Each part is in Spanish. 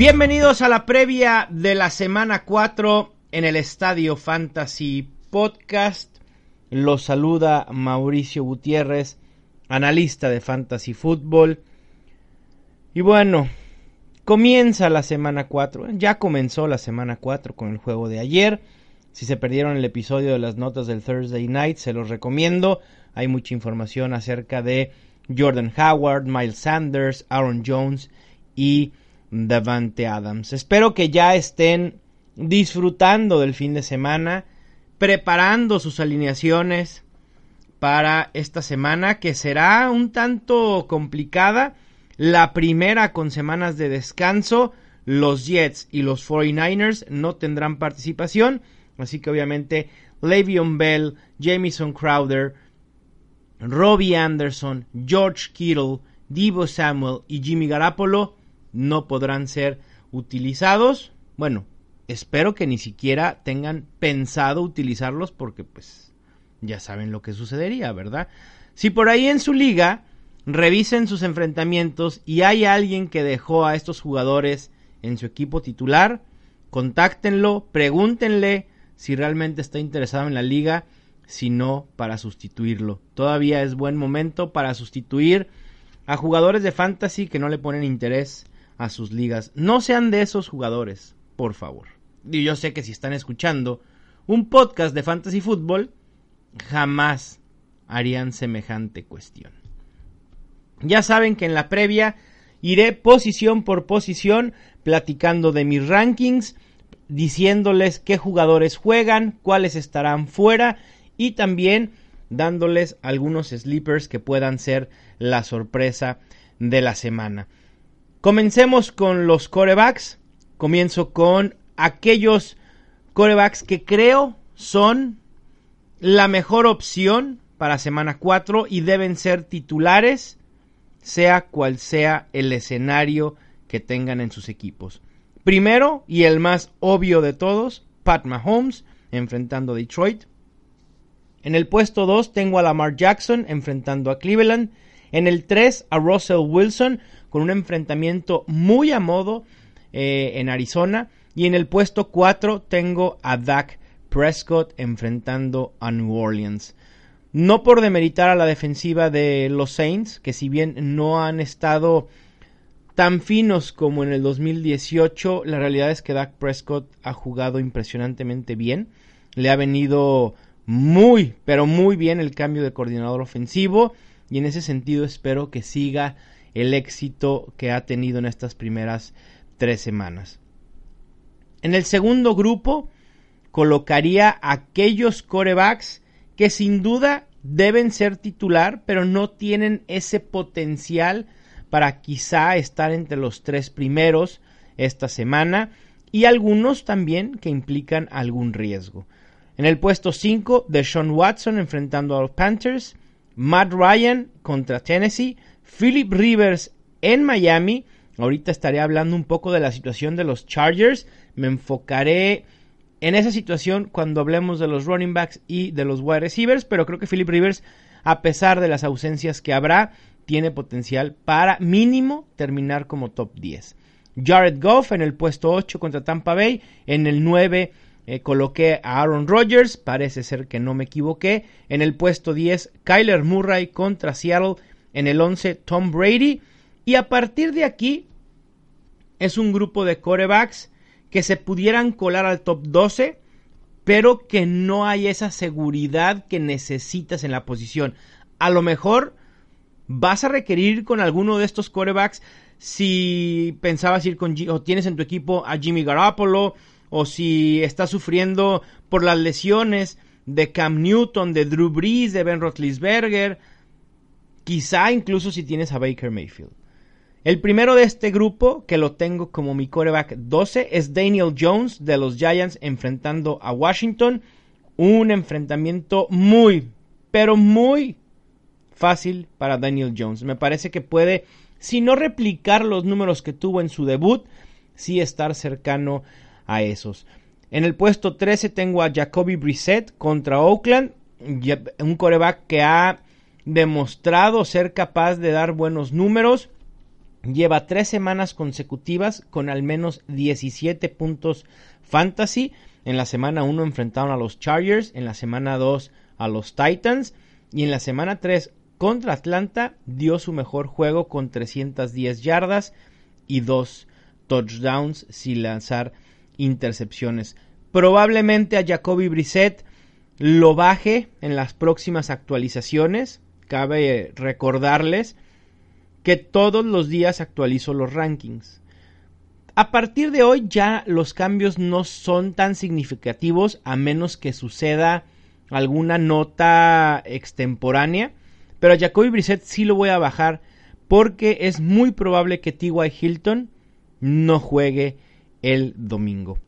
Bienvenidos a la previa de la semana 4 en el Estadio Fantasy Podcast. Los saluda Mauricio Gutiérrez, analista de Fantasy Football. Y bueno, comienza la semana 4. Ya comenzó la semana 4 con el juego de ayer. Si se perdieron el episodio de las notas del Thursday Night, se los recomiendo. Hay mucha información acerca de Jordan Howard, Miles Sanders, Aaron Jones y Davante Adams. Espero que ya estén disfrutando del fin de semana, preparando sus alineaciones para esta semana que será un tanto complicada. La primera con semanas de descanso, los Jets y los 49ers no tendrán participación, así que obviamente Le'Veon Bell, Jamison Crowder, Robbie Anderson, George Kittle, Divo Samuel y Jimmy Garapolo no podrán ser utilizados. Bueno, espero que ni siquiera tengan pensado utilizarlos porque pues ya saben lo que sucedería, ¿verdad? Si por ahí en su liga revisen sus enfrentamientos y hay alguien que dejó a estos jugadores en su equipo titular, contáctenlo, pregúntenle si realmente está interesado en la liga, si no para sustituirlo. Todavía es buen momento para sustituir a jugadores de fantasy que no le ponen interés a sus ligas. No sean de esos jugadores, por favor. Y yo sé que si están escuchando un podcast de fantasy fútbol, jamás harían semejante cuestión. Ya saben que en la previa iré posición por posición platicando de mis rankings, diciéndoles qué jugadores juegan, cuáles estarán fuera y también dándoles algunos sleepers que puedan ser la sorpresa de la semana. Comencemos con los corebacks. Comienzo con aquellos corebacks que creo son la mejor opción para semana 4 y deben ser titulares, sea cual sea el escenario que tengan en sus equipos. Primero, y el más obvio de todos, Pat Mahomes enfrentando a Detroit. En el puesto 2 tengo a Lamar Jackson enfrentando a Cleveland. En el 3 a Russell Wilson con un enfrentamiento muy a modo eh, en Arizona. Y en el puesto 4 tengo a Dak Prescott enfrentando a New Orleans. No por demeritar a la defensiva de los Saints, que si bien no han estado tan finos como en el 2018, la realidad es que Dak Prescott ha jugado impresionantemente bien. Le ha venido muy, pero muy bien el cambio de coordinador ofensivo y en ese sentido espero que siga el éxito que ha tenido en estas primeras tres semanas. En el segundo grupo colocaría aquellos corebacks que sin duda deben ser titular, pero no tienen ese potencial para quizá estar entre los tres primeros esta semana y algunos también que implican algún riesgo. En el puesto 5, de Sean Watson enfrentando a los Panthers, Matt Ryan contra Tennessee, Philip Rivers en Miami. Ahorita estaré hablando un poco de la situación de los Chargers. Me enfocaré en esa situación cuando hablemos de los running backs y de los wide receivers, pero creo que Philip Rivers, a pesar de las ausencias que habrá, tiene potencial para mínimo terminar como top 10. Jared Goff en el puesto 8 contra Tampa Bay, en el 9 eh, coloqué a Aaron Rodgers, parece ser que no me equivoqué, en el puesto 10 Kyler Murray contra Seattle en el 11 Tom Brady. Y a partir de aquí es un grupo de corebacks que se pudieran colar al top 12, pero que no hay esa seguridad que necesitas en la posición. A lo mejor vas a requerir con alguno de estos corebacks si pensabas ir con o tienes en tu equipo a Jimmy Garoppolo o si estás sufriendo por las lesiones de Cam Newton, de Drew Brees, de Ben Roethlisberger, quizá incluso si tienes a Baker Mayfield. El primero de este grupo, que lo tengo como mi coreback 12, es Daniel Jones de los Giants enfrentando a Washington. Un enfrentamiento muy, pero muy fácil para Daniel Jones. Me parece que puede, si no replicar los números que tuvo en su debut, sí estar cercano a esos. En el puesto 13 tengo a Jacoby Brissett contra Oakland, un coreback que ha demostrado ser capaz de dar buenos números. Lleva tres semanas consecutivas con al menos 17 puntos fantasy. En la semana 1 enfrentaron a los Chargers, en la semana 2 a los Titans y en la semana 3 contra Atlanta dio su mejor juego con 310 yardas y 2 touchdowns sin lanzar intercepciones. Probablemente a Jacoby Brissett lo baje en las próximas actualizaciones. Cabe recordarles que todos los días actualizo los rankings. A partir de hoy ya los cambios no son tan significativos a menos que suceda alguna nota extemporánea. Pero a Jacoby Brissett sí lo voy a bajar porque es muy probable que T.Y. Hilton no juegue el domingo.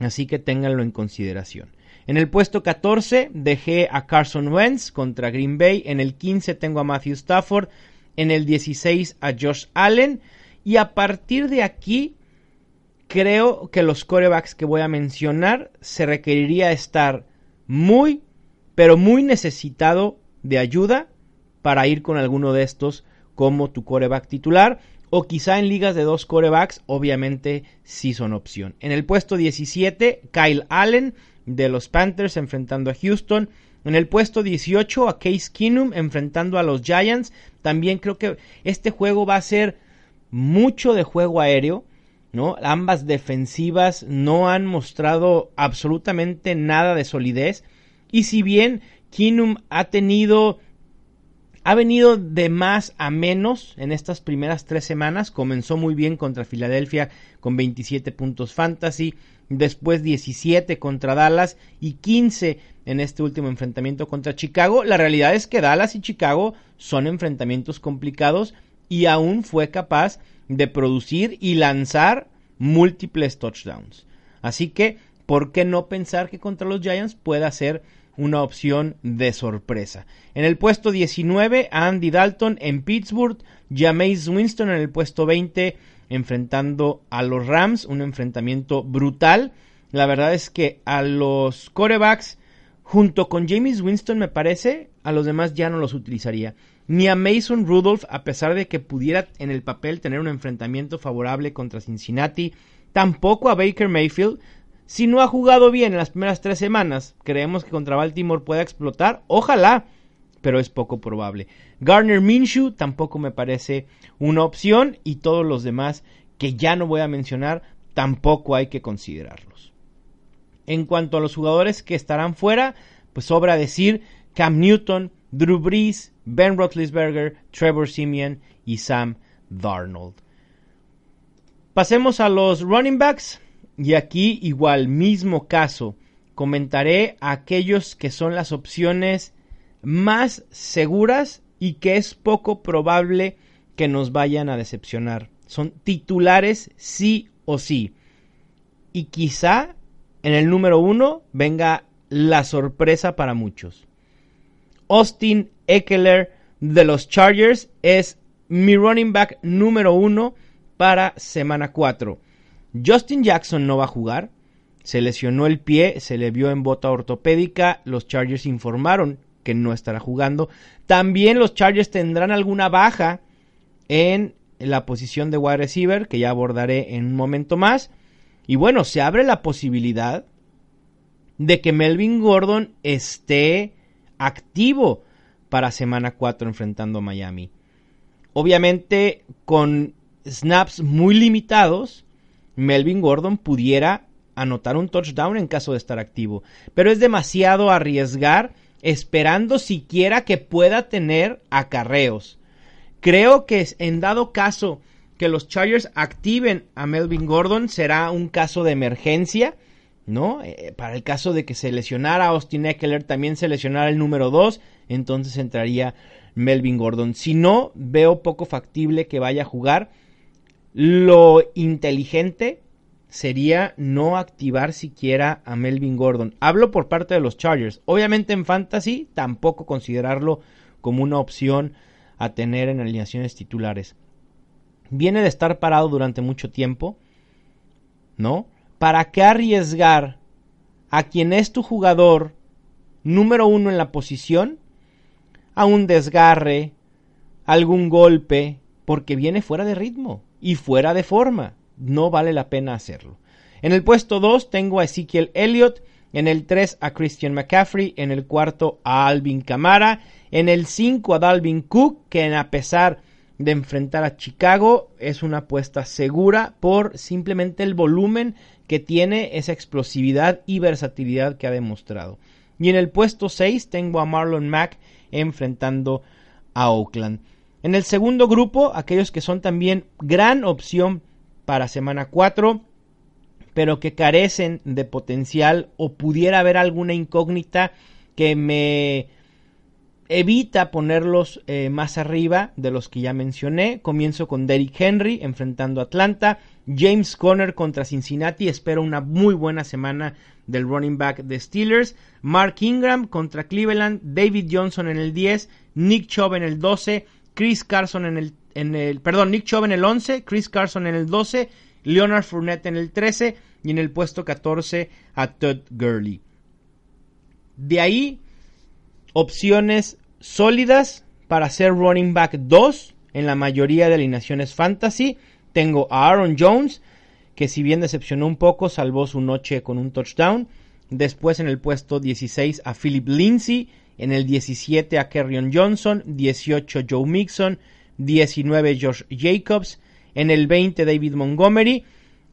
Así que ténganlo en consideración. En el puesto 14 dejé a Carson Wentz contra Green Bay. En el 15 tengo a Matthew Stafford. En el 16 a Josh Allen. Y a partir de aquí creo que los corebacks que voy a mencionar se requeriría estar muy, pero muy necesitado de ayuda para ir con alguno de estos como tu coreback titular o quizá en ligas de dos corebacks, obviamente sí son opción. En el puesto 17, Kyle Allen de los Panthers enfrentando a Houston. En el puesto 18, a Case Keenum enfrentando a los Giants. También creo que este juego va a ser mucho de juego aéreo. ¿no? Ambas defensivas no han mostrado absolutamente nada de solidez. Y si bien Keenum ha tenido ha venido de más a menos en estas primeras tres semanas. Comenzó muy bien contra Filadelfia con 27 puntos fantasy, después 17 contra Dallas y 15 en este último enfrentamiento contra Chicago. La realidad es que Dallas y Chicago son enfrentamientos complicados y aún fue capaz de producir y lanzar múltiples touchdowns. Así que, ¿por qué no pensar que contra los Giants pueda ser una opción de sorpresa. En el puesto 19, Andy Dalton en Pittsburgh, Jameis Winston en el puesto 20, enfrentando a los Rams, un enfrentamiento brutal. La verdad es que a los corebacks, junto con James Winston, me parece, a los demás ya no los utilizaría. Ni a Mason Rudolph, a pesar de que pudiera en el papel tener un enfrentamiento favorable contra Cincinnati, tampoco a Baker Mayfield, si no ha jugado bien en las primeras tres semanas, creemos que contra Baltimore pueda explotar. Ojalá, pero es poco probable. Garner Minshew tampoco me parece una opción y todos los demás que ya no voy a mencionar tampoco hay que considerarlos. En cuanto a los jugadores que estarán fuera, pues sobra decir Cam Newton, Drew Brees, Ben Roethlisberger, Trevor Simeon y Sam Darnold. Pasemos a los running backs. Y aquí igual, mismo caso, comentaré aquellos que son las opciones más seguras y que es poco probable que nos vayan a decepcionar. Son titulares sí o sí. Y quizá en el número uno venga la sorpresa para muchos. Austin Eckler de los Chargers es mi running back número uno para semana 4. Justin Jackson no va a jugar. Se lesionó el pie, se le vio en bota ortopédica. Los Chargers informaron que no estará jugando. También los Chargers tendrán alguna baja en la posición de wide receiver, que ya abordaré en un momento más. Y bueno, se abre la posibilidad de que Melvin Gordon esté activo para semana 4 enfrentando a Miami. Obviamente con snaps muy limitados, Melvin Gordon pudiera anotar un touchdown en caso de estar activo. Pero es demasiado arriesgar esperando siquiera que pueda tener acarreos. Creo que en dado caso que los Chargers activen a Melvin Gordon será un caso de emergencia ¿no? Eh, para el caso de que se lesionara Austin Eckler, también se lesionara el número 2, entonces entraría Melvin Gordon. Si no, veo poco factible que vaya a jugar. Lo inteligente sería no activar siquiera a Melvin Gordon. Hablo por parte de los Chargers. Obviamente en fantasy tampoco considerarlo como una opción a tener en alineaciones titulares. Viene de estar parado durante mucho tiempo, ¿no? ¿Para qué arriesgar a quien es tu jugador número uno en la posición a un desgarre, algún golpe, porque viene fuera de ritmo y fuera de forma? No vale la pena hacerlo. En el puesto 2 tengo a Ezekiel Elliott, en el 3 a Christian McCaffrey, en el cuarto a Alvin Kamara, en el 5 a Dalvin Cook, que a pesar de enfrentar a Chicago es una apuesta segura por simplemente el volumen que tiene esa explosividad y versatilidad que ha demostrado. Y en el puesto 6 tengo a Marlon Mack enfrentando a Oakland. En el segundo grupo, aquellos que son también gran opción para semana 4, pero que carecen de potencial o pudiera haber alguna incógnita que me evita ponerlos eh, más arriba de los que ya mencioné. Comienzo con Derrick Henry enfrentando a Atlanta. James Conner contra Cincinnati. Espero una muy buena semana del running back de Steelers. Mark Ingram contra Cleveland. David Johnson en el 10. Nick Chubb en el 12. Chris Carson en el, en el perdón, Nick Chubb en el 11. Chris Carson en el 12. Leonard Fournette en el 13 y en el puesto 14 a Todd Gurley. De ahí, opciones sólidas para ser running back 2 en la mayoría de alineaciones fantasy. Tengo a Aaron Jones, que si bien decepcionó un poco, salvó su noche con un touchdown. Después en el puesto 16 a Philip Lindsay, en el 17 a Kerryon Johnson, 18 Joe Mixon, 19 Josh Jacobs, en el 20 David Montgomery.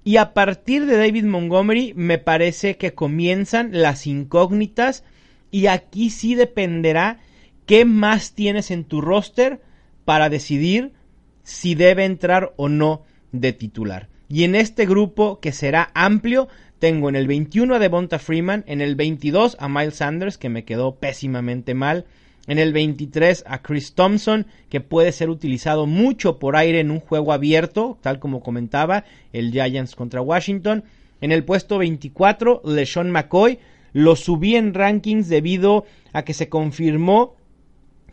Y a partir de David Montgomery me parece que comienzan las incógnitas y aquí sí dependerá qué más tienes en tu roster para decidir si debe entrar o no de titular. Y en este grupo que será amplio, tengo en el 21 a Devonta Freeman, en el 22 a Miles Sanders, que me quedó pésimamente mal, en el 23 a Chris Thompson, que puede ser utilizado mucho por aire en un juego abierto, tal como comentaba el Giants contra Washington. En el puesto 24, LeSean McCoy. Lo subí en rankings debido a que se confirmó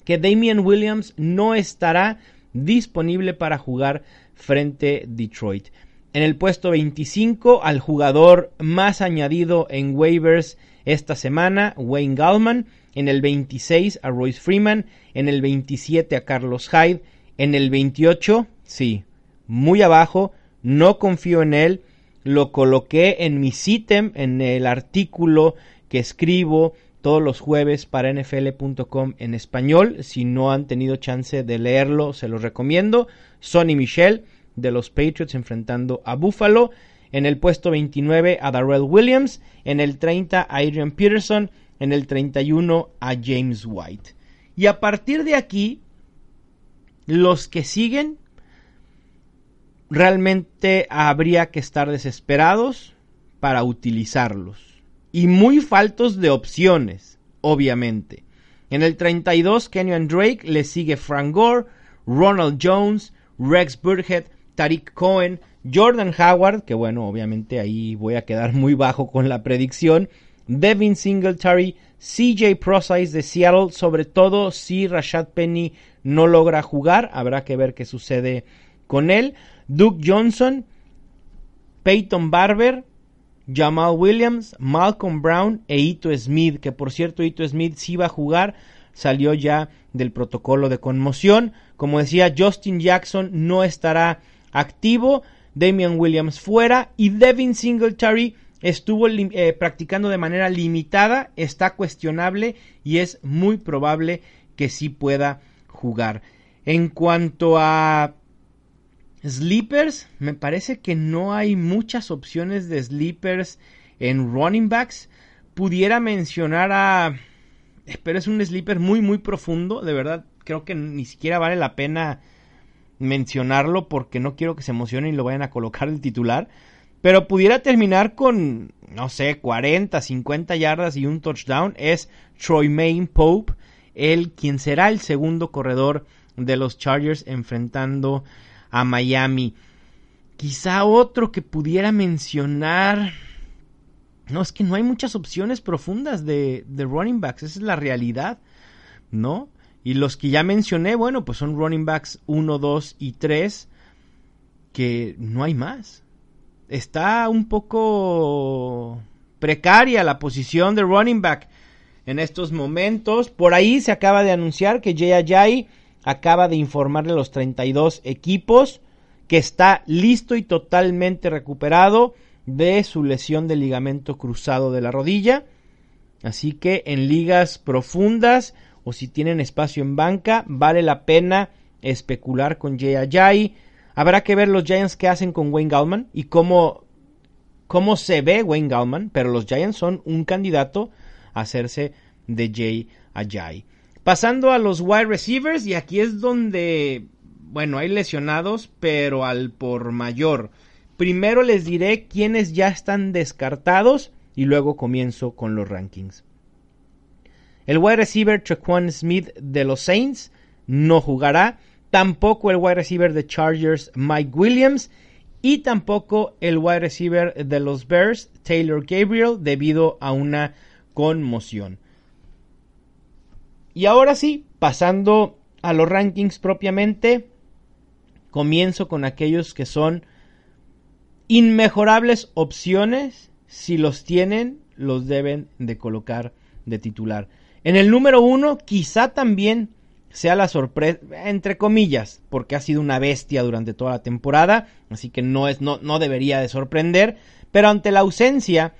que Damian Williams no estará disponible para jugar frente Detroit. En el puesto 25, al jugador más añadido en waivers esta semana, Wayne Gallman en el 26 a Royce Freeman, en el 27 a Carlos Hyde, en el 28, sí, muy abajo, no confío en él, lo coloqué en mi sitem, en el artículo que escribo todos los jueves para nfl.com en español. Si no han tenido chance de leerlo, se los recomiendo. Sonny Michel de los Patriots enfrentando a Buffalo. En el puesto 29 a Darrell Williams. En el 30 a Adrian Peterson en el 31 a James White. Y a partir de aquí, los que siguen, realmente habría que estar desesperados para utilizarlos. Y muy faltos de opciones, obviamente. En el 32, Kenyon Drake le sigue Frank Gore, Ronald Jones, Rex Burhead, Tariq Cohen, Jordan Howard, que bueno, obviamente ahí voy a quedar muy bajo con la predicción, Devin Singletary, CJ Procise de Seattle, sobre todo si Rashad Penny no logra jugar, habrá que ver qué sucede con él. Duke Johnson, Peyton Barber, Jamal Williams, Malcolm Brown e Ito Smith, que por cierto Ito Smith sí va a jugar, salió ya del protocolo de conmoción. Como decía, Justin Jackson no estará activo, Damian Williams fuera y Devin Singletary estuvo eh, practicando de manera limitada, está cuestionable y es muy probable que sí pueda jugar. En cuanto a sleepers, me parece que no hay muchas opciones de sleepers en running backs. Pudiera mencionar a... Pero es un sleeper muy, muy profundo. De verdad, creo que ni siquiera vale la pena mencionarlo porque no quiero que se emocionen y lo vayan a colocar el titular pero pudiera terminar con, no sé, 40, 50 yardas y un touchdown, es Troy Main Pope, el quien será el segundo corredor de los Chargers enfrentando a Miami. Quizá otro que pudiera mencionar. No, es que no hay muchas opciones profundas de, de running backs, esa es la realidad, ¿no? Y los que ya mencioné, bueno, pues son running backs 1, 2 y 3, que no hay más está un poco precaria la posición de running back en estos momentos. Por ahí se acaba de anunciar que Jay Ajayi acaba de informarle a los 32 equipos que está listo y totalmente recuperado de su lesión de ligamento cruzado de la rodilla. Así que en ligas profundas o si tienen espacio en banca, vale la pena especular con Jay Ajayi. Habrá que ver los Giants qué hacen con Wayne Gallman y cómo, cómo se ve Wayne Gallman, pero los Giants son un candidato a hacerse de Jay Ajayi. Pasando a los wide receivers, y aquí es donde, bueno, hay lesionados, pero al por mayor. Primero les diré quiénes ya están descartados y luego comienzo con los rankings. El wide receiver Traquan Smith de los Saints no jugará tampoco el wide receiver de Chargers Mike Williams y tampoco el wide receiver de los Bears Taylor Gabriel debido a una conmoción. Y ahora sí, pasando a los rankings propiamente, comienzo con aquellos que son inmejorables opciones. Si los tienen, los deben de colocar de titular. En el número uno, quizá también sea la sorpresa, entre comillas, porque ha sido una bestia durante toda la temporada, así que no, es, no, no debería de sorprender, pero ante la ausencia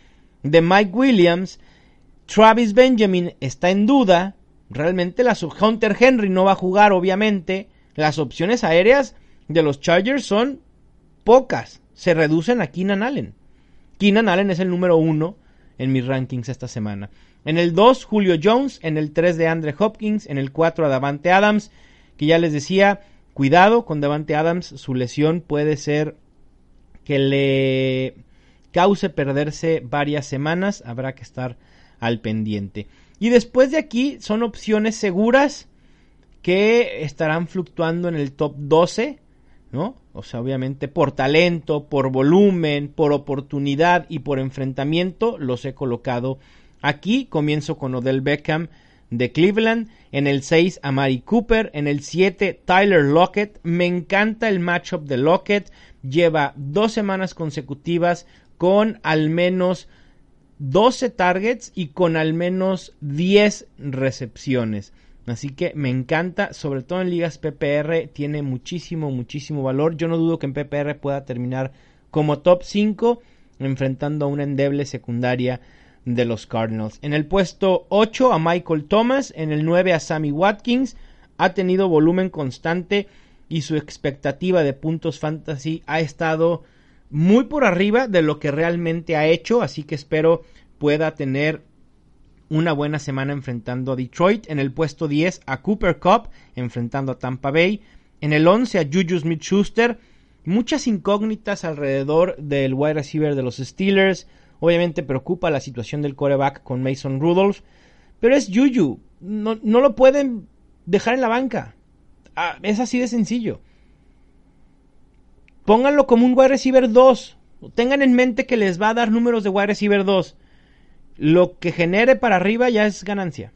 de Mike Williams, Travis Benjamin está en duda, realmente la Hunter Henry no va a jugar, obviamente, las opciones aéreas de los Chargers son pocas, se reducen a Keenan Allen. Keenan Allen es el número uno en mis rankings esta semana. En el 2, Julio Jones. En el 3 de Andre Hopkins. En el 4, a Davante Adams. Que ya les decía, cuidado con Davante Adams. Su lesión puede ser que le cause perderse varias semanas. Habrá que estar al pendiente. Y después de aquí son opciones seguras que estarán fluctuando en el top 12, ¿no? O sea, obviamente por talento, por volumen, por oportunidad y por enfrentamiento los he colocado Aquí comienzo con Odell Beckham de Cleveland. En el 6, Amari Cooper. En el 7, Tyler Lockett. Me encanta el matchup de Lockett. Lleva dos semanas consecutivas con al menos 12 targets y con al menos 10 recepciones. Así que me encanta, sobre todo en ligas PPR, tiene muchísimo, muchísimo valor. Yo no dudo que en PPR pueda terminar como top 5, enfrentando a una endeble secundaria de los Cardinals. En el puesto 8 a Michael Thomas, en el 9 a Sammy Watkins, ha tenido volumen constante y su expectativa de puntos fantasy ha estado muy por arriba de lo que realmente ha hecho, así que espero pueda tener una buena semana enfrentando a Detroit. En el puesto 10 a Cooper Cup enfrentando a Tampa Bay. En el 11 a Juju Smith Schuster. Muchas incógnitas alrededor del wide receiver de los Steelers. Obviamente preocupa la situación del coreback con Mason Rudolph. Pero es Juju. No, lo pueden dejar en la banca. Ah, es así de sencillo. Pónganlo como un wide receiver 2. Tengan en mente que les va a dar números de wide receiver 2. Lo que genere para arriba ya es ganancia.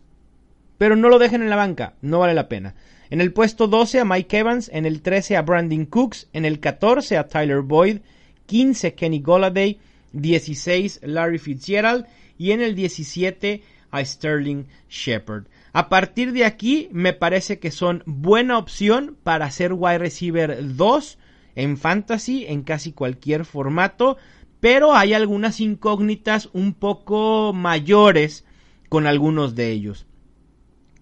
Pero no lo dejen en la banca. No vale la pena. En el puesto 12 a Mike Evans. En el 13 a Brandon Cooks. En el 14 a Tyler Boyd. 15 Kenny Golladay. 16 Larry Fitzgerald y en el 17 a Sterling Shepard. A partir de aquí me parece que son buena opción para hacer wide receiver 2 en fantasy en casi cualquier formato, pero hay algunas incógnitas un poco mayores con algunos de ellos.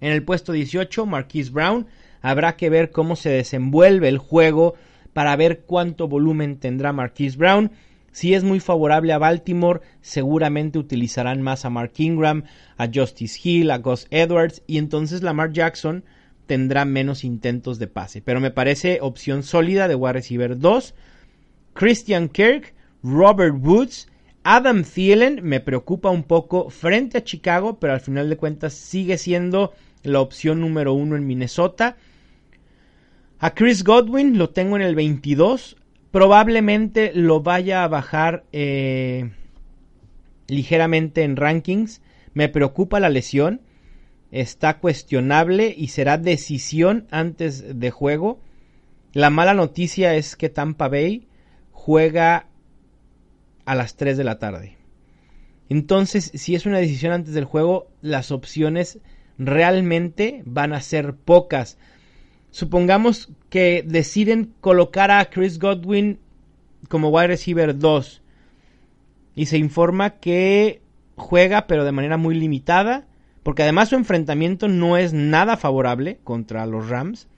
En el puesto 18, Marquise Brown, habrá que ver cómo se desenvuelve el juego para ver cuánto volumen tendrá Marquise Brown. Si es muy favorable a Baltimore, seguramente utilizarán más a Mark Ingram, a Justice Hill, a Gus Edwards y entonces Lamar Jackson tendrá menos intentos de pase. Pero me parece opción sólida de wide receiver 2. Christian Kirk, Robert Woods, Adam Thielen me preocupa un poco frente a Chicago, pero al final de cuentas sigue siendo la opción número uno en Minnesota. A Chris Godwin lo tengo en el 22. Probablemente lo vaya a bajar eh, ligeramente en rankings. Me preocupa la lesión. Está cuestionable y será decisión antes de juego. La mala noticia es que Tampa Bay juega a las 3 de la tarde. Entonces, si es una decisión antes del juego, las opciones realmente van a ser pocas. Supongamos que deciden colocar a Chris Godwin como wide receiver 2 y se informa que juega pero de manera muy limitada, porque además su enfrentamiento no es nada favorable contra los Rams,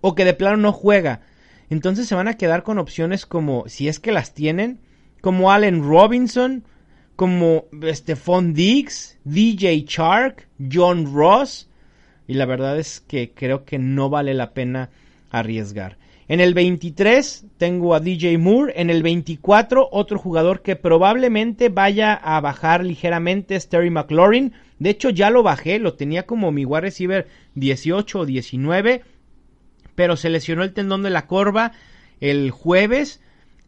o que de plano no juega. Entonces se van a quedar con opciones como, si es que las tienen, como Allen Robinson, como Stephon Diggs, DJ Chark, John Ross. Y la verdad es que creo que no vale la pena arriesgar. En el 23 tengo a DJ Moore. En el 24 otro jugador que probablemente vaya a bajar ligeramente es Terry McLaurin. De hecho ya lo bajé, lo tenía como mi wide receiver 18 o 19. Pero se lesionó el tendón de la corva el jueves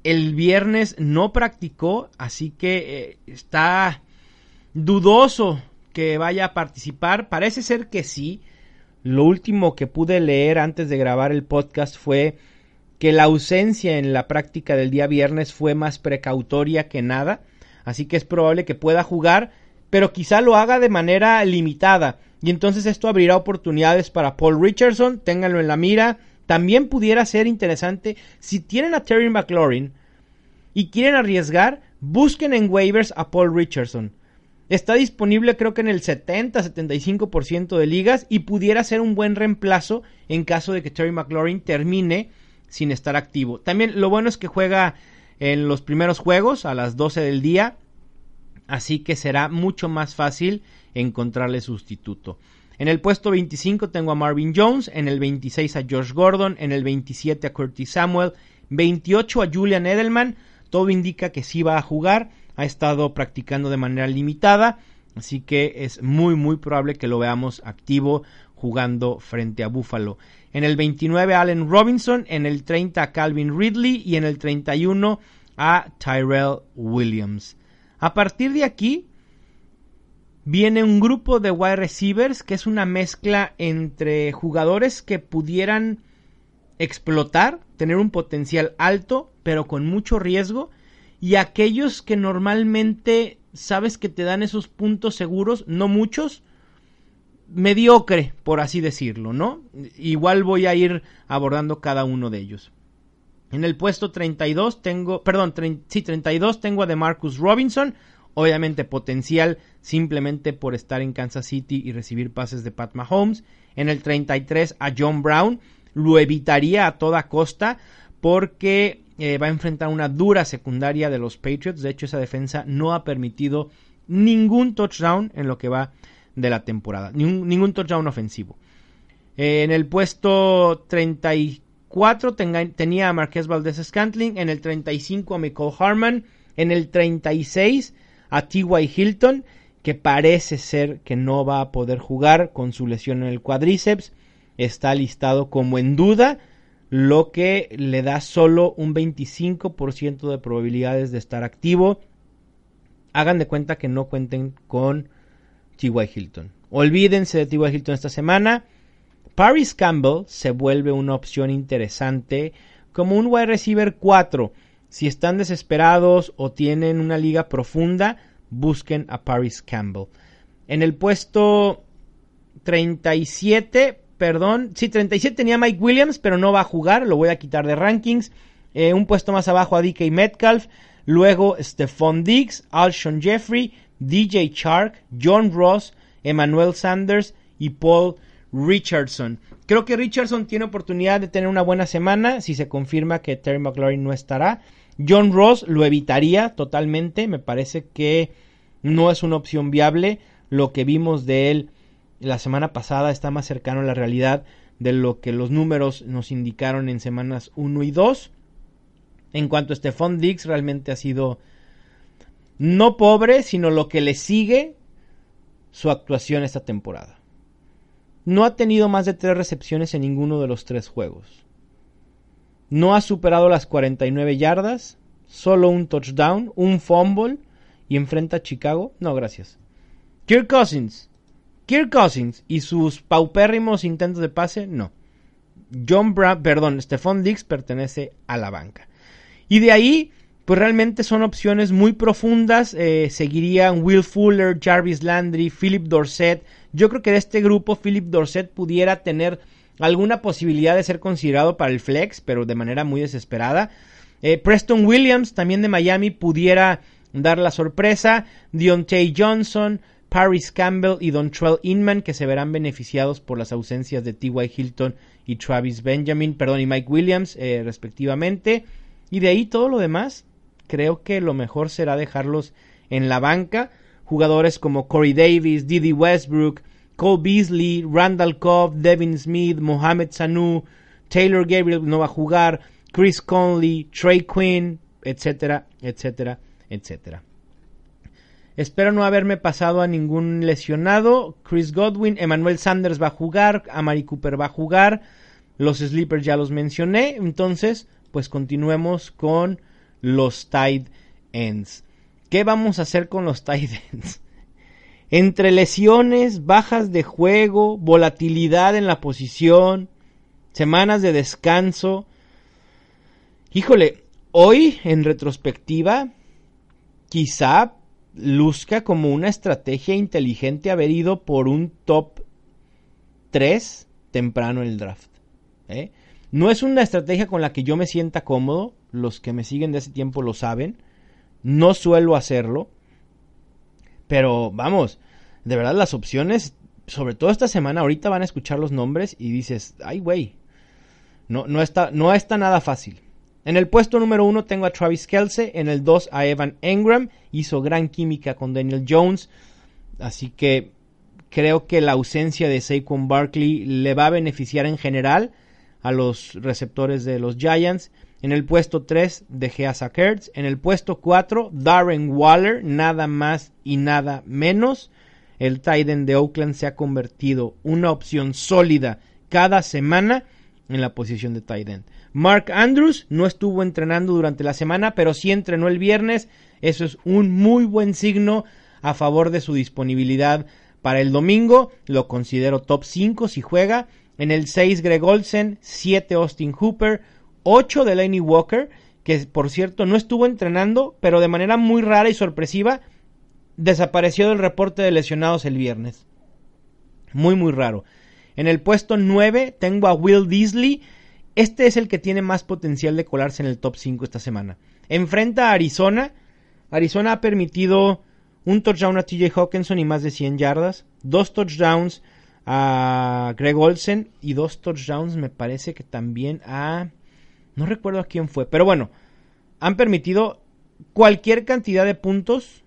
el viernes no practicó, así que eh, está dudoso que vaya a participar. Parece ser que sí. Lo último que pude leer antes de grabar el podcast fue que la ausencia en la práctica del día viernes fue más precautoria que nada. Así que es probable que pueda jugar, pero quizá lo haga de manera limitada. Y entonces esto abrirá oportunidades para Paul Richardson. Ténganlo en la mira. También pudiera ser interesante si tienen a Terry McLaurin y quieren arriesgar, busquen en waivers a Paul Richardson. Está disponible creo que en el 70-75% de ligas y pudiera ser un buen reemplazo en caso de que Terry McLaurin termine sin estar activo. También lo bueno es que juega en los primeros juegos a las 12 del día, así que será mucho más fácil encontrarle sustituto. En el puesto 25 tengo a Marvin Jones, en el 26 a Josh Gordon, en el 27 a Curtis Samuel, 28 a Julian Edelman. Todo indica que sí va a jugar, ha estado practicando de manera limitada, así que es muy muy probable que lo veamos activo jugando frente a Buffalo. En el 29 a Allen Robinson, en el 30 a Calvin Ridley y en el 31 a Tyrell Williams. A partir de aquí viene un grupo de wide receivers que es una mezcla entre jugadores que pudieran explotar, tener un potencial alto, pero con mucho riesgo, y aquellos que normalmente sabes que te dan esos puntos seguros, no muchos, mediocre, por así decirlo, ¿no? Igual voy a ir abordando cada uno de ellos. En el puesto 32 tengo, perdón, sí, 32 tengo a de Marcus Robinson, obviamente potencial simplemente por estar en Kansas City y recibir pases de Pat Mahomes. En el 33 a John Brown, lo evitaría a toda costa porque eh, va a enfrentar una dura secundaria de los Patriots. De hecho, esa defensa no ha permitido ningún touchdown en lo que va de la temporada, ningún, touchdown ofensivo. Eh, en el puesto 34 tenía a Marqués Valdez Scantling, en el 35 a Michael Harman, en el 36 a T.Y. Hilton, que parece ser que no va a poder jugar con su lesión en el cuádriceps. Está listado como en duda, lo que le da solo un 25% de probabilidades de estar activo. Hagan de cuenta que no cuenten con T.Y. Hilton. Olvídense de T.Y. Hilton esta semana. Paris Campbell se vuelve una opción interesante como un wide receiver 4 si están desesperados o tienen una liga profunda, busquen a Paris Campbell. En el puesto 37, perdón, sí, 37 tenía Mike Williams, pero no va a jugar, lo voy a quitar de rankings. Eh, un puesto más abajo a DK Metcalf, luego Stephon Diggs, Alshon Jeffrey, DJ Chark, John Ross, Emmanuel Sanders y Paul Richardson. Creo que Richardson tiene oportunidad de tener una buena semana si se confirma que Terry McLaurin no estará. John Ross lo evitaría totalmente, me parece que no es una opción viable. Lo que vimos de él la semana pasada está más cercano a la realidad de lo que los números nos indicaron en semanas 1 y 2. En cuanto a Stephon Diggs, realmente ha sido no pobre, sino lo que le sigue su actuación esta temporada. No ha tenido más de tres recepciones en ninguno de los tres juegos. No ha superado las 49 yardas, solo un touchdown, un fumble y enfrenta a Chicago. No, gracias. Kirk Cousins. Kirk Cousins y sus paupérrimos intentos de pase, no. John Brown, perdón, Stephon Diggs pertenece a la banca. Y de ahí, pues realmente son opciones muy profundas. Eh, seguirían Will Fuller, Jarvis Landry, Philip Dorset. Yo creo que de este grupo Philip Dorset pudiera tener alguna posibilidad de ser considerado para el flex, pero de manera muy desesperada. Eh, Preston Williams, también de Miami, pudiera dar la sorpresa. Deontay Johnson, Paris Campbell y Dontrell Inman, que se verán beneficiados por las ausencias de T.Y. Hilton y Travis Benjamin, perdón, y Mike Williams, eh, respectivamente. Y de ahí todo lo demás, creo que lo mejor será dejarlos en la banca. Jugadores como Corey Davis, Didi Westbrook, Cole Beasley, Randall Cobb, Devin Smith, Mohamed Sanu, Taylor Gabriel no va a jugar, Chris Conley, Trey Quinn, etcétera, etcétera, etcétera. Espero no haberme pasado a ningún lesionado. Chris Godwin, Emmanuel Sanders va a jugar, Amari Cooper va a jugar. Los sleepers ya los mencioné. Entonces, pues continuemos con los tight ends. ¿Qué vamos a hacer con los tight ends? Entre lesiones, bajas de juego, volatilidad en la posición, semanas de descanso. Híjole, hoy en retrospectiva, quizá luzca como una estrategia inteligente haber ido por un top 3 temprano en el draft. ¿eh? No es una estrategia con la que yo me sienta cómodo, los que me siguen de ese tiempo lo saben, no suelo hacerlo, pero vamos, de verdad las opciones, sobre todo esta semana, ahorita van a escuchar los nombres y dices, ay güey, no, no, está, no está nada fácil. En el puesto número uno tengo a Travis Kelce, en el 2 a Evan Engram, hizo gran química con Daniel Jones, así que creo que la ausencia de Saquon Barkley le va a beneficiar en general a los receptores de los Giants. En el puesto 3 dejé a Sackers. En el puesto 4 Darren Waller, nada más y nada menos. El Titan de Oakland se ha convertido una opción sólida cada semana en la posición de Titan. Mark Andrews no estuvo entrenando durante la semana, pero sí entrenó el viernes. Eso es un muy buen signo a favor de su disponibilidad para el domingo. Lo considero top 5 si juega. En el 6 Greg Olsen, 7 Austin Hooper, 8 Delaney Walker, que por cierto no estuvo entrenando, pero de manera muy rara y sorpresiva desapareció del reporte de lesionados el viernes. Muy muy raro. En el puesto 9 tengo a Will Disley, este es el que tiene más potencial de colarse en el top 5 esta semana. Enfrenta a Arizona. Arizona ha permitido un touchdown a TJ Hawkinson y más de 100 yardas. Dos touchdowns a Greg Olsen y dos touchdowns me parece que también a... No recuerdo a quién fue, pero bueno, han permitido cualquier cantidad de puntos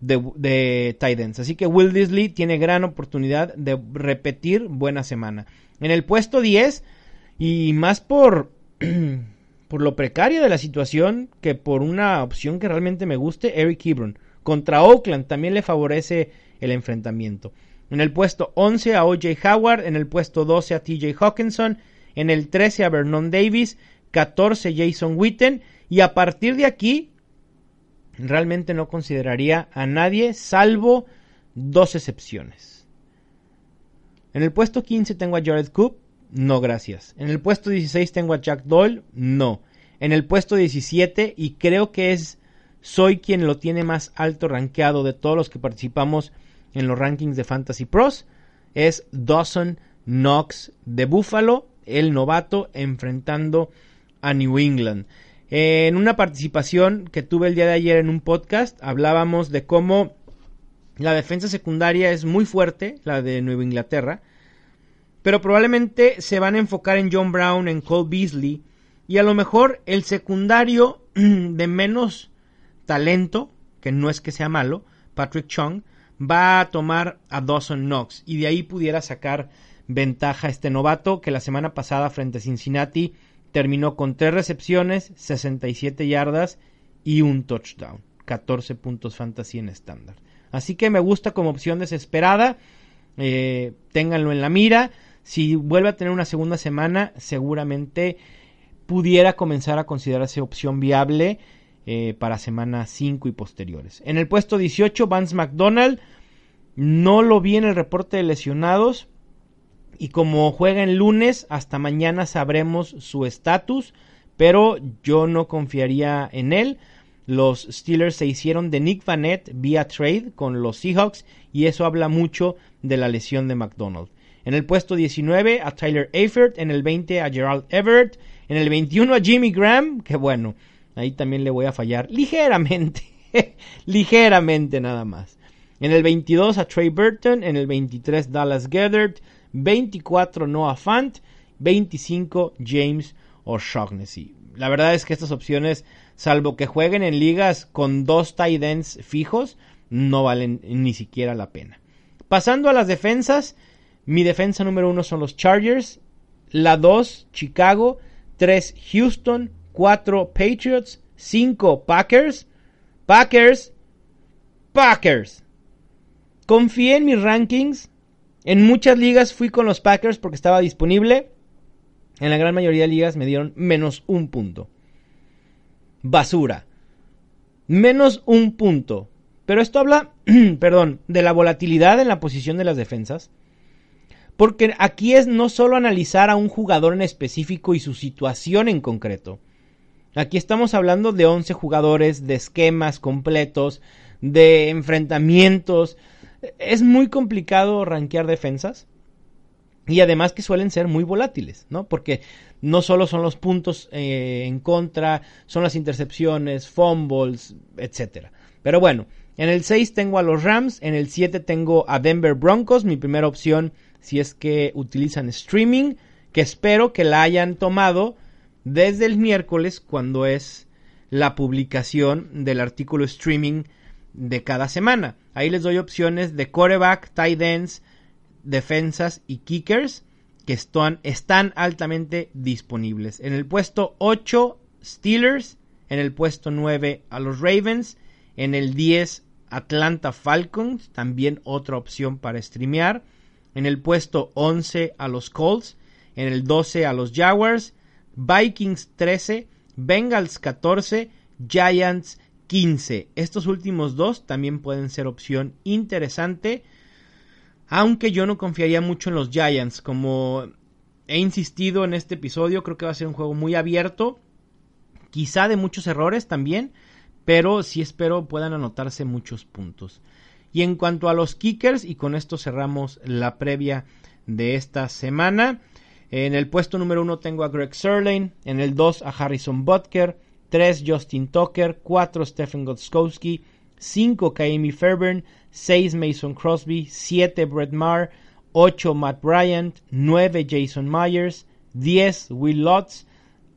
de, de. Así que Will Disley tiene gran oportunidad de repetir buena semana. En el puesto 10 y más por, por lo precario de la situación que por una opción que realmente me guste, Eric Ebron. Contra Oakland también le favorece el enfrentamiento. En el puesto 11 a OJ Howard, en el puesto 12 a TJ Hawkinson, en el 13 a Vernon Davis, 14 Jason Witten y a partir de aquí realmente no consideraría a nadie salvo dos excepciones. En el puesto 15 tengo a Jared Cook, no, gracias. En el puesto 16 tengo a Jack Doyle. No. En el puesto 17, y creo que es soy quien lo tiene más alto rankeado de todos los que participamos en los rankings de Fantasy Pros, es Dawson Knox de Buffalo, el novato, enfrentando a New England. En una participación que tuve el día de ayer en un podcast, hablábamos de cómo la defensa secundaria es muy fuerte, la de Nueva Inglaterra, pero probablemente se van a enfocar en John Brown, en Cole Beasley y a lo mejor el secundario de menos talento, que no es que sea malo, Patrick Chung, va a tomar a Dawson Knox y de ahí pudiera sacar ventaja este novato que la semana pasada frente a Cincinnati terminó con 3 recepciones, 67 yardas y un touchdown. 14 puntos fantasy en estándar. Así que me gusta como opción desesperada. Eh, ténganlo en la mira. Si vuelve a tener una segunda semana, seguramente pudiera comenzar a considerarse opción viable eh, para semana 5 y posteriores. En el puesto 18, Vance McDonald. No lo vi en el reporte de lesionados. Y como juega en lunes, hasta mañana sabremos su estatus. Pero yo no confiaría en él. Los Steelers se hicieron de Nick Vanette vía trade con los Seahawks y eso habla mucho de la lesión de McDonald. En el puesto 19 a Tyler Eifert, en el 20 a Gerald Everett, en el 21 a Jimmy Graham, que bueno, ahí también le voy a fallar ligeramente, ligeramente nada más. En el 22 a Trey Burton, en el 23 Dallas Gethert, 24 Noah Fant, 25 James O'Shaughnessy. La verdad es que estas opciones, salvo que jueguen en ligas con dos tight ends fijos, no valen ni siquiera la pena. Pasando a las defensas, mi defensa número uno son los Chargers, la 2 Chicago, 3 Houston, 4 Patriots, 5 Packers, Packers, Packers. Confié en mis rankings. En muchas ligas fui con los Packers porque estaba disponible. En la gran mayoría de ligas me dieron menos un punto. Basura. Menos un punto. Pero esto habla, perdón, de la volatilidad en la posición de las defensas. Porque aquí es no solo analizar a un jugador en específico y su situación en concreto. Aquí estamos hablando de 11 jugadores, de esquemas completos, de enfrentamientos. Es muy complicado rankear defensas. Y además que suelen ser muy volátiles, ¿no? Porque no solo son los puntos eh, en contra, son las intercepciones, fumbles, etc. Pero bueno, en el 6 tengo a los Rams, en el 7 tengo a Denver Broncos, mi primera opción si es que utilizan streaming, que espero que la hayan tomado desde el miércoles cuando es la publicación del artículo streaming de cada semana. Ahí les doy opciones de coreback, tight ends, defensas y kickers que están, altamente disponibles. En el puesto 8 Steelers, en el puesto 9 a los Ravens, en el 10 Atlanta Falcons, también otra opción para streamear. En el puesto 11 a los Colts, en el 12 a los Jaguars, Vikings 13, Bengals 14, Giants 15. Estos últimos dos también pueden ser opción interesante, aunque yo no confiaría mucho en los Giants, como he insistido en este episodio, creo que va a ser un juego muy abierto, quizá de muchos errores también, pero sí espero puedan anotarse muchos puntos. Y en cuanto a los kickers, y con esto cerramos la previa de esta semana. En el puesto número uno tengo a Greg Serlane, en el 2 a Harrison Butker, 3 Justin Tucker, 4 Stephen Gotskowski, 5 Kaimi Fairburn, 6 Mason Crosby, 7 Brett Maher, 8 Matt Bryant, 9 Jason Myers, 10 Will Lutz,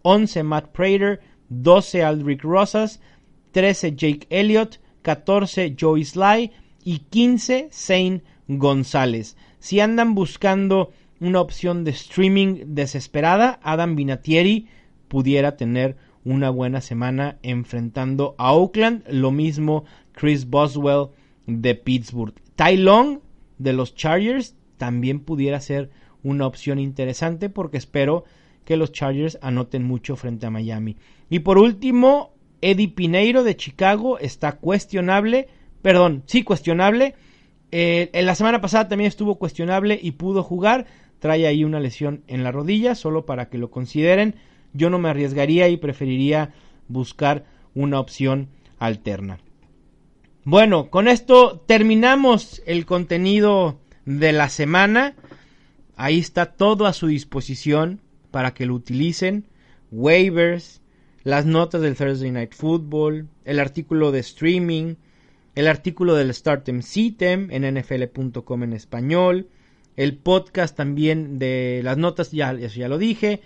11 Matt Prater, 12 Aldrich Rosas, 13 Jake Elliott, 14 Joey Sly, y 15 Zane González. Si andan buscando una opción de streaming desesperada, Adam Vinatieri pudiera tener una buena semana enfrentando a Oakland. Lo mismo Chris Boswell de Pittsburgh. Ty Long de los Chargers también pudiera ser una opción interesante porque espero que los Chargers anoten mucho frente a Miami. Y por último, Eddie Pineiro de Chicago está cuestionable perdón, sí cuestionable. Eh, en la semana pasada también estuvo cuestionable y pudo jugar. Trae ahí una lesión en la rodilla, solo para que lo consideren. Yo no me arriesgaría y preferiría buscar una opción alterna. Bueno, con esto terminamos el contenido de la semana. Ahí está todo a su disposición para que lo utilicen. Waivers, las notas del Thursday Night Football, el artículo de streaming, el artículo del Startem Sitem en nfl.com en español, el podcast también de las notas, ya, ya lo dije,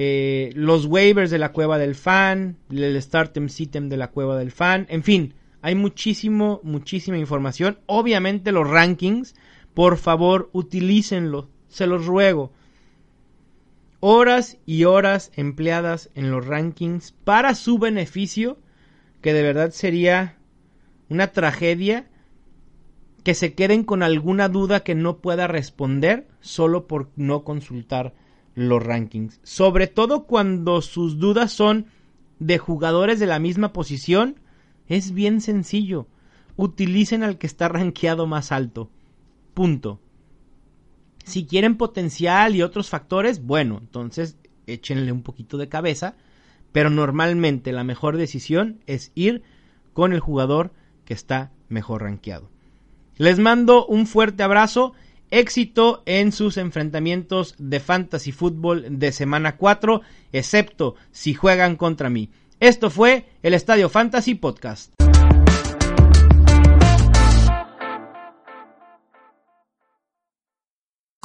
eh, los waivers de la cueva del fan, el Startem Sitem de la cueva del fan, en fin, hay muchísimo, muchísima información. Obviamente los rankings, por favor, utilícenlos, se los ruego. horas y horas empleadas en los rankings para su beneficio, que de verdad sería una tragedia que se queden con alguna duda que no pueda responder solo por no consultar los rankings. Sobre todo cuando sus dudas son de jugadores de la misma posición, es bien sencillo. Utilicen al que está rankeado más alto. Punto. Si quieren potencial y otros factores, bueno, entonces échenle un poquito de cabeza, pero normalmente la mejor decisión es ir con el jugador que está mejor rankeado. Les mando un fuerte abrazo, éxito en sus enfrentamientos de fantasy fútbol de semana 4, excepto si juegan contra mí. Esto fue el Estadio Fantasy Podcast.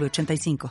85